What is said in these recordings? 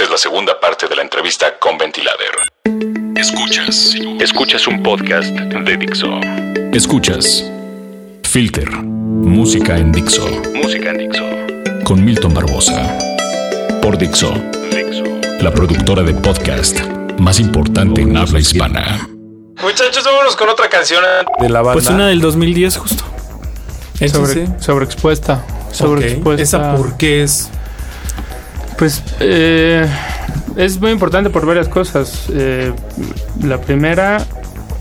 Esta es la segunda parte de la entrevista con Ventilader. Escuchas. Escuchas un podcast de Dixo. Escuchas. Filter. Música en Dixo. Música en Dixo. Con Milton Barbosa. Por Dixo. Dixo. La productora de podcast más importante en habla hispana. Muchachos, vámonos con otra canción de la banda. Pues una del 2010 justo. ¿Esa Sobre, sí? Sobreexpuesta. Sobreexpuesta. ¿Esa por qué es? Pues eh, es muy importante por varias cosas. Eh, la primera,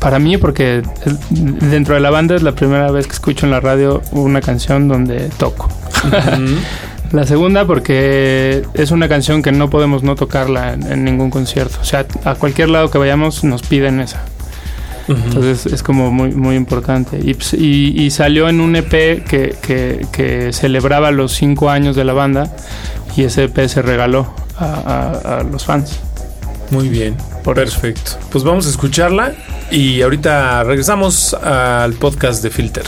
para mí, porque dentro de la banda es la primera vez que escucho en la radio una canción donde toco. La segunda, porque es una canción que no podemos no tocarla en, en ningún concierto. O sea, a cualquier lado que vayamos nos piden esa. Entonces es como muy, muy importante. Y, pues, y- y salió en un EP que, que- que celebraba los cinco años de la banda y ese EP se regaló a, a- a los fans. Muy bien. Por eso. Perfecto. Pues vamos a escucharla y ahorita regresamos al podcast de Filter.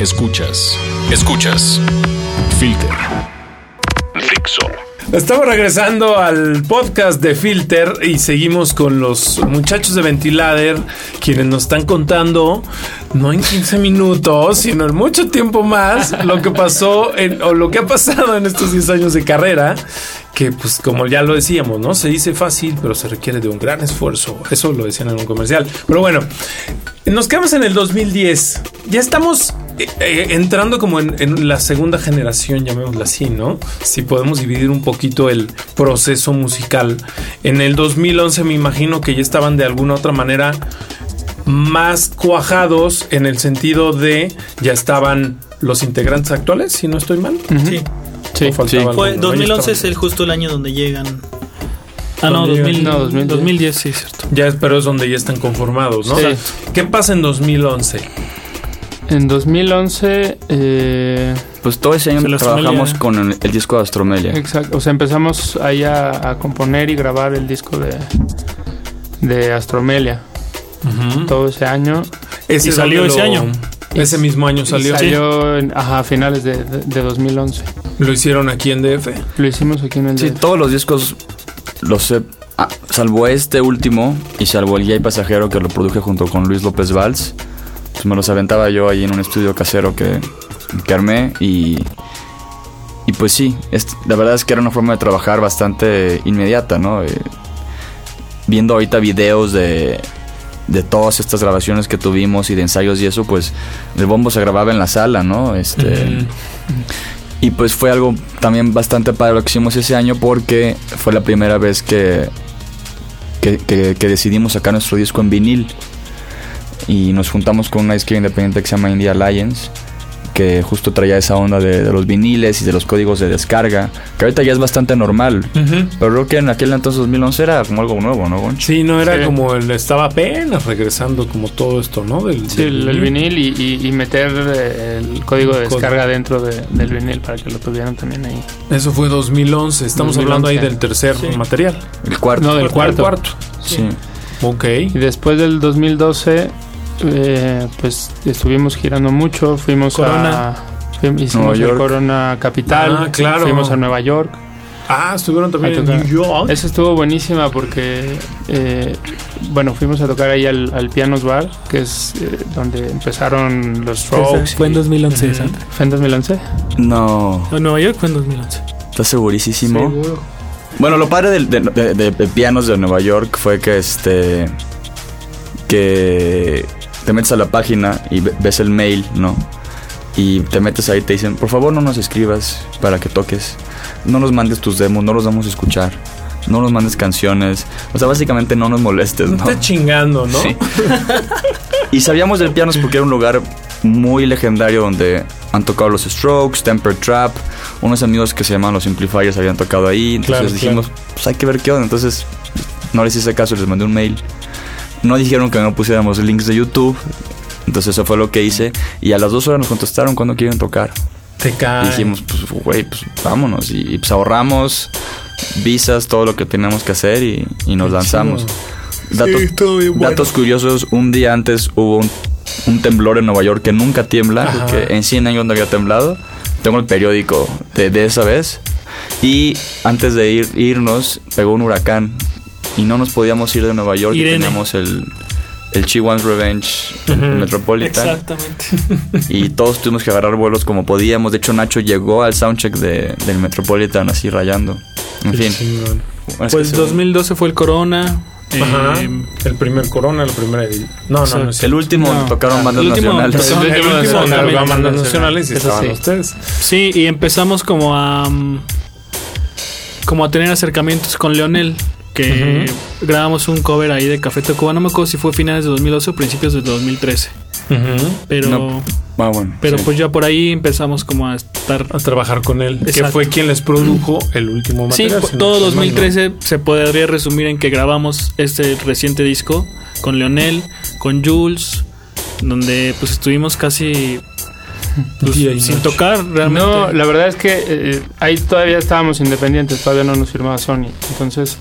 Escuchas. Escuchas. Filter. Dixo. Estamos regresando al podcast de Filter y seguimos con los muchachos de Ventilader, quienes nos están contando, no en 15 minutos, sino en mucho tiempo más, lo que pasó en- o lo que ha pasado en estos 10 años de carrera, que pues como ya lo decíamos, ¿no? Se dice fácil, pero se requiere de un gran esfuerzo. Eso lo decían en un comercial. Pero bueno, nos quedamos en el 2010. Ya estamos eh, eh, entrando como en, en la segunda generación, llamémosla así, ¿no? Si podemos dividir un poquito el proceso musical. En el 2011 me imagino que ya estaban de alguna otra manera más cuajados en el sentido de ya estaban los integrantes actuales, si no estoy mal. Sí. Sí. ¿O faltaba Fue, alguno? No, ya 2011 es el justo el año donde llegan. Ah, no, ¿Dónde 2000, llegan? No, 2010. 2010, sí, cierto. Ya, pero es donde ya están conformados, ¿no? Sí. O sea, ¿Qué pasa en 2011? En 2011, eh, Pues todo ese año trabajamos Astromelia. con el, el disco de Astromelia. exacto. O sea, empezamos ahí a, a componer y grabar el disco de, de Astromelia. Todo ese año. Ese Y salió ese lo- año. Ese mismo año salió. Salió en, ajá, a finales de, de- de 2011. Lo hicieron aquí en DF. Lo hicimos aquí en el Sí, DF. todos los discos los he... ah, salvo este último y salvo el Guía y Pasajero que lo produje junto con Luis López Valls, pues me los aventaba yo ahí en un estudio casero que, que armé y... Y pues sí, es- la verdad es que era una forma de trabajar bastante inmediata, ¿no? Eh, viendo ahorita videos de, de todas estas grabaciones que tuvimos y de ensayos y eso, pues el bombo se grababa en la sala, ¿no? Este... Y pues fue algo también bastante padre lo que hicimos ese año porque fue la primera vez que, que, que- que decidimos sacar nuestro disco en vinil. Y nos juntamos con una disquera independiente que se llama India Alliance, que justo traía esa onda de, de los viniles y de los códigos de descarga, que ahorita ya es bastante normal. Pero creo que en aquel entonces 2011 era como algo nuevo, ¿no, Gonch? Sí, no era Sí. como el estaba apenas regresando como todo esto, ¿no? Del, Sí, el, el vinil y, y- y meter eh, el código de código. descarga dentro de- del vinil para que lo tuvieran también ahí. Eso fue 2011. Estamos 2011. hablando ahí del tercer Sí. material. El cuarto. No, del El cuarto. cuarto. sí. Ok. Y después del 2012, eh, pues estuvimos girando mucho. Fuimos Corona. a. fuim- Hicimos Nueva el York. Corona Capital. Ah, claro. Fuimos a Nueva York. Ah, estuvieron también en. New York. Esa estuvo buenísima porque, eh, bueno, fuimos a tocar ahí al, al Pianos Bar, que es eh, donde empezaron los Strokes. Fue en 2011, Ujú. Sandra. ¿Fue en 2011? No, En Nueva York fue en 2011. ¿estás segurísimo? Seguro. Bueno, lo padre de- de- de pianos de Nueva York fue que este que te metes a la página y ve- ves el mail, ¿no? Y te metes ahí y te dicen, por favor no nos escribas para que toques. No nos mandes tus demos, no los vamos a escuchar. No nos mandes canciones. O sea, básicamente no nos molestes, No ¿no? está chingando, ¿no? Sí. y sabíamos del pianos porque era un lugar muy legendario donde han tocado los Strokes, Temper Trap, unos amigos que se llaman los Simplifiers habían tocado ahí, entonces Claro, dijimos, pues hay que ver qué onda, entonces no les hice caso, les mandé un mail. No dijeron que no pusiéramos links de YouTube, entonces eso fue lo que hice y a las dos horas nos contestaron cuando quieren tocar. Te cae. Y dijimos, pues güey, pues vámonos y, y, pues ahorramos visas, todo lo que teníamos que hacer y, y nos lanzamos. chido. Dato- estuvo bien Datos curiosos, un día antes hubo un, un temblor en Nueva York que nunca tiembla, Ajá. que en 100 años no había temblado. Tengo el periódico de, de esa vez. Y antes de ir, irnos, pegó un huracán y no nos podíamos ir de Nueva York y teníamos el, el Chihuahua's Revenge en Ujú. Metropolitan. Exactamente. Y todos tuvimos que agarrar vuelos como podíamos. De hecho, Nacho llegó al soundcheck de, del Metropolitan así rayando. En Qué fin. chingón. Pues se- 2012 fue el Corona. Ajá. eh, el primer Corona, la primera. No, no, Sí. no. el último No. tocaron bandas El último nacionales. El último de Nacional. bandas nacionales y estaban sí. ustedes. Sí, y empezamos como a mm, como a tener acercamientos con Leonel, que grabamos un cover ahí de Café Tacuba, no me acuerdo si fue finales de 2012 o principios de 2013, pero No, Ah, bueno. pero sí. pues ya por ahí empezamos como a estar A trabajar con él. Que fue quien les produjo el último Sí, material. si no todo estoy mal, 2013 se podría resumir en que grabamos este reciente disco con Leonel, con Jules, donde pues estuvimos casi pues, sin noche. tocar realmente. No, la verdad es que eh, ahí todavía estábamos independientes, todavía no nos firmaba Sony. Entonces,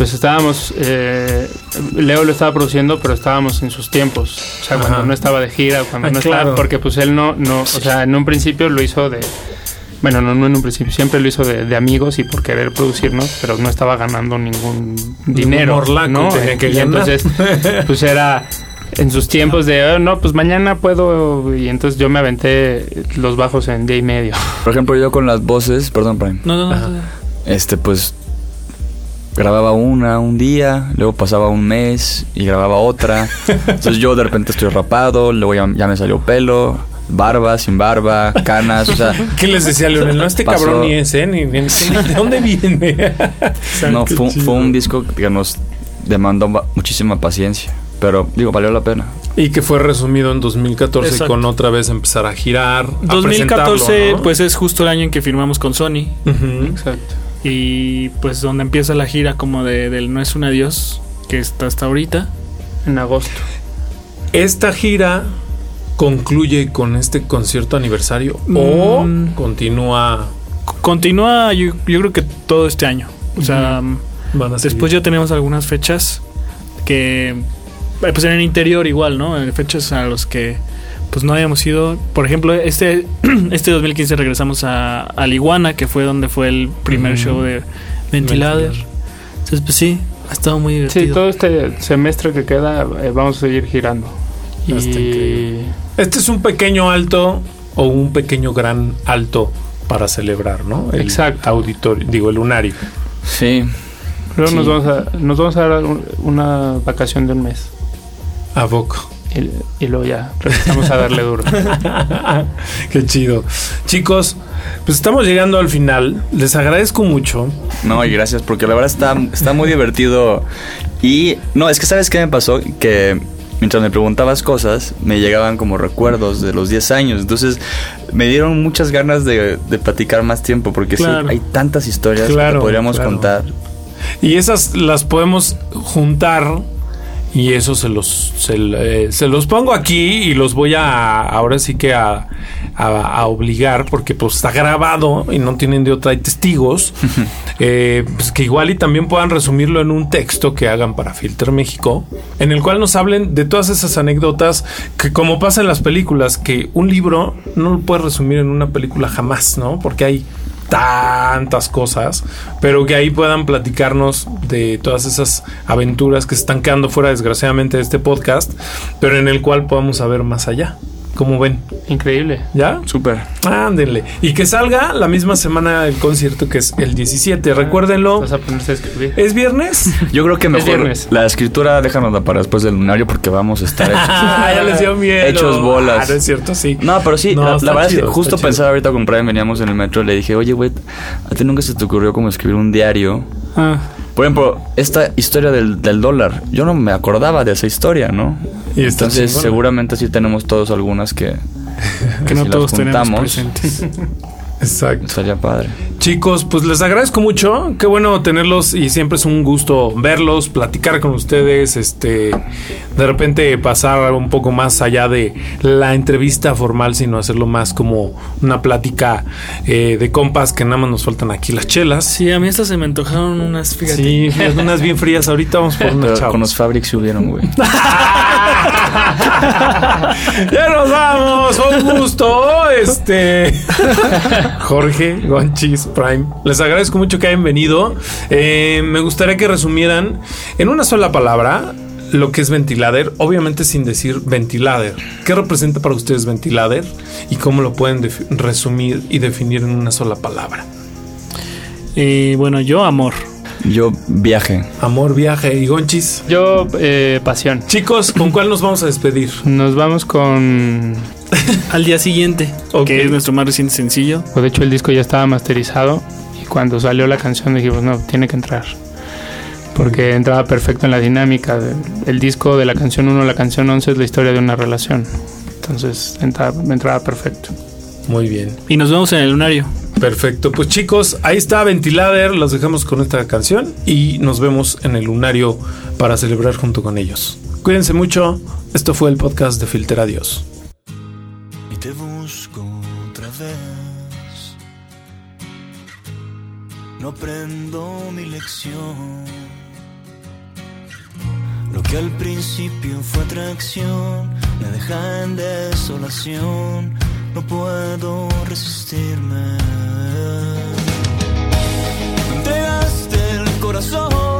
pues estábamos, eh, Leo lo estaba produciendo, pero estábamos en sus tiempos. O sea, cuando no estaba de gira, cuando Ah, no claro. estaba, porque pues él no, no, o sea, en un principio lo hizo de, bueno, no, no en un principio, siempre lo hizo de, de amigos y por querer producirnos, pero no estaba ganando ningún dinero, morlaco ¿no? tenía que y ganar. entonces, pues era en sus tiempos de, "Oh, no, pues mañana puedo, y entonces yo me aventé los bajos en día y medio. Por ejemplo, yo con las voces, perdón, Prime, No, no, no. Este, pues grababa una un día, luego pasaba un mes y grababa otra. Entonces yo de repente estoy rapado, luego ya, ya me salió pelo, barba, sin barba, canas, o sea, ¿Qué les decía Leonel? No, este Pasó. cabrón ni es, ¿eh? Ni, ni- ¿De dónde viene? no, fue, fue un disco que nos demandó muchísima paciencia, pero digo, valió la pena. Y que fue resumido en 2014 Exacto. con otra vez empezar a girar. a 2014, presentarlo, ¿no? pues es justo el año en que firmamos con Sony. Exacto. Y pues donde empieza la gira como de, del No es un adiós, que está hasta ahorita. En agosto. ¿Esta gira concluye con este concierto aniversario o Mm. continúa? C- Continúa yo, yo creo que todo este año. O sea, Van a seguir? después ya tenemos algunas fechas que eh, pues en el interior igual, ¿no? En Fechas a los que pues no habíamos ido. Por ejemplo, este, este 2015 regresamos a, a Liguana, que fue donde fue el primer show de Ventilader. Entonces, pues sí, ha estado muy divertido. Sí, todo este semestre que queda eh, vamos a seguir girando. Y. Este es un pequeño alto o un pequeño gran alto para celebrar, ¿no? El Exacto. auditorio, digo, el lunario. Sí, luego nos, vamos a, nos vamos a dar un- una vacación de un mes. ¿A poco? Y, y luego ya regresamos a darle duro. Qué chido. Chicos, pues estamos llegando al final. Les agradezco mucho. No, y gracias, porque la verdad está, está muy divertido. Y no, es que sabes qué me pasó, que mientras me preguntabas cosas, me llegaban como recuerdos de los 10 años. Entonces me dieron muchas ganas de, de platicar más tiempo, porque Claro. sí, hay tantas historias Claro, que podríamos claro. contar. Y esas las podemos juntar. Y eso se los, se, eh, se los pongo aquí y los voy a, ahora sí que a, a- a obligar, porque pues está grabado y no tienen de otra, hay testigos, eh, pues que igual y también puedan resumirlo en un texto que hagan para Filter México, en el cual nos hablen de todas esas anécdotas que como pasa en las películas, que un libro no lo puedes resumir en una película jamás, ¿no? Porque hay tantas cosas, pero que ahí puedan platicarnos de todas esas aventuras que se están quedando fuera desgraciadamente de este podcast, pero en el cual podamos saber más allá. ¿Cómo ven? Increíble. ¿Ya? Súper. Ándenle. Y que salga la misma semana el concierto que es el 17. Recuérdenlo. Vas a ponerse a escribir. ¿Es viernes? Yo creo que mejor viernes. la escritura déjanos para después del lunario porque vamos a estar hechos, Ah, ya les dio miedo. hechos bolas. Ah, no es cierto, sí. No, pero sí, No, la, verdad es que justo pensaba ahorita con Brian, veníamos en el metro, le dije, oye, güey, ¿a ti nunca se te ocurrió como escribir un diario? Ah, Por ejemplo, esta historia del, del dólar, yo no me acordaba de esa historia, ¿no? Y Entonces, seguramente sí tenemos todos algunas que, que no si las todos tenemos juntamos, presentes. Exacto. estaría padre. Chicos, pues les agradezco mucho. Qué bueno tenerlos y siempre es un gusto verlos, platicar con ustedes, este, de repente pasar un poco más allá de la entrevista formal, sino hacerlo más como una plática eh, de compas que nada más nos faltan aquí las chelas. Sí, a mí estas se me antojaron unas, fíjate. Sí, unas bien frías. Ahorita vamos por unas Pero chavas. con los Fabrics subieron, güey. ya nos vamos, un gusto. Este Jorge Gonchis Prime. Les agradezco mucho que hayan venido. Eh, me gustaría que resumieran en una sola palabra lo que es ventilader, obviamente sin decir ventilader. ¿Qué representa para ustedes ventilader y cómo lo pueden resumir y definir en una sola palabra? Y bueno, yo amor. Yo viaje. Amor, viaje y Gonchis. Yo, eh, pasión. Chicos, ¿con cuál nos vamos a despedir? Nos vamos con. Al día siguiente, Ok. que es nuestro más reciente sencillo. pues, de hecho, el disco ya estaba masterizado. Y cuando salió la canción dijimos, no, tiene que entrar. Porque entraba perfecto en la dinámica. El disco de la canción 1 a la canción 11 es la historia de una relación. Entonces entraba, entraba perfecto. Muy bien. Y nos vemos en el lunario. Perfecto, pues chicos, ahí está Ventilader, los dejamos con esta canción y nos vemos en el lunario para celebrar junto con ellos. Cuídense mucho, esto fue el podcast de Filter Adiós te busco otra vez. No aprendo mi lección. Lo que al principio fue atracción me deja en desolación. No puedo resistirme. Me entregaste el corazón.